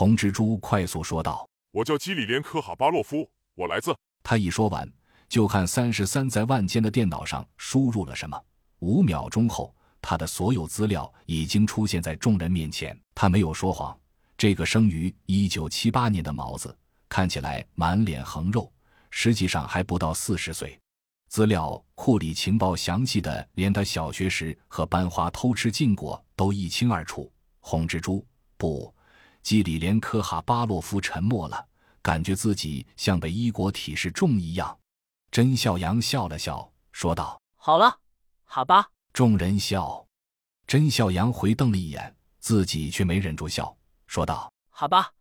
红蜘蛛快速说道：“我叫基里连科哈巴洛夫，我来自……”他一说完，就看三十三在万间的电脑上输入了什么。五秒钟后，他的所有资料已经出现在众人面前。他没有说谎。这个生于一九七八年的毛子，看起来满脸横肉，实际上还不到四十岁。资料库里情报详细的，连他小学时和班花偷吃禁果都一清二楚。红蜘蛛不，基里连科哈巴洛夫沉默了，感觉自己像被一国体示众一样。甄笑阳笑了笑，说道：“好了，好吧。”众人笑，甄笑阳回瞪了一眼，自己却没忍住笑。说道：“好吧，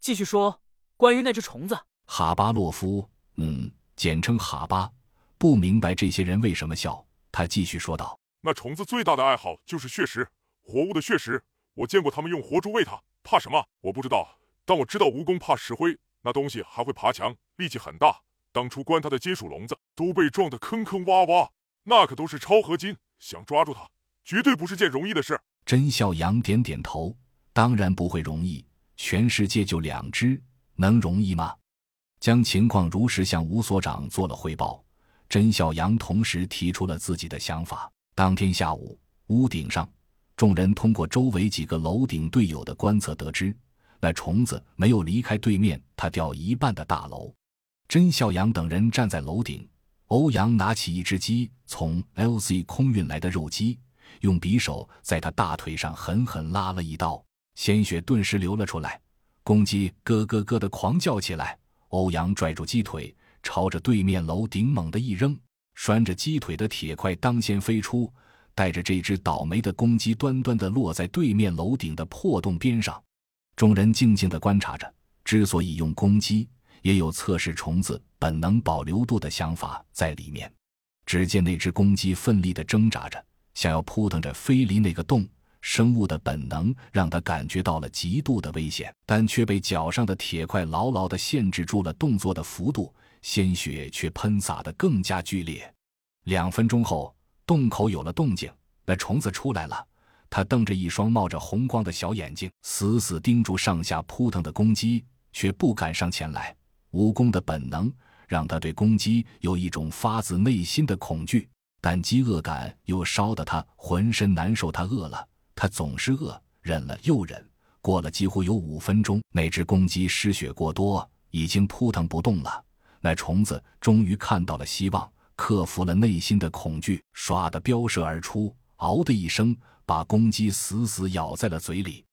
继续说关于那只虫子。”哈巴洛夫，嗯，简称哈巴，不明白这些人为什么笑。他继续说道：“那虫子最大的爱好就是血食，活物的血食。我见过他们用活猪喂它，怕什么？我不知道。但我知道蜈蚣怕石灰，那东西还会爬墙，力气很大。当初关它的金属笼子都被撞得坑坑洼洼，那可都是超合金，想抓住它绝对不是件容易的事。”甄笑阳点点头。当然不会容易，全世界就两只，能容易吗？将情况如实向吴所长做了汇报。甄小阳同时提出了自己的想法。当天下午，屋顶上，众人通过周围几个楼顶队友的观测得知，那虫子没有离开对面它掉一半的大楼。甄孝阳等人站在楼顶，欧阳拿起一只鸡，从 LZ 空运来的肉鸡，用匕首在他大腿上狠狠拉了一刀。鲜血顿时流了出来，公鸡咯咯咯的狂叫起来。欧阳拽住鸡腿，朝着对面楼顶猛地一扔，拴着鸡腿的铁块当先飞出，带着这只倒霉的公鸡端端的落在对面楼顶的破洞边上。众人静静的观察着，之所以用公鸡，也有测试虫子本能保留度的想法在里面。只见那只公鸡奋力的挣扎着，想要扑腾着飞离那个洞。生物的本能让他感觉到了极度的危险，但却被脚上的铁块牢牢地限制住了动作的幅度，鲜血却喷洒得更加剧烈。两分钟后，洞口有了动静，那虫子出来了。他瞪着一双冒着红光的小眼睛，死死盯住上下扑腾的公鸡，却不敢上前来。蜈蚣的本能让他对公鸡有一种发自内心的恐惧，但饥饿感又烧得他浑身难受。他饿了。他总是饿，忍了又忍，过了几乎有五分钟，那只公鸡失血过多，已经扑腾不动了。那虫子终于看到了希望，克服了内心的恐惧，唰的飙射而出，嗷的一声，把公鸡死死咬在了嘴里。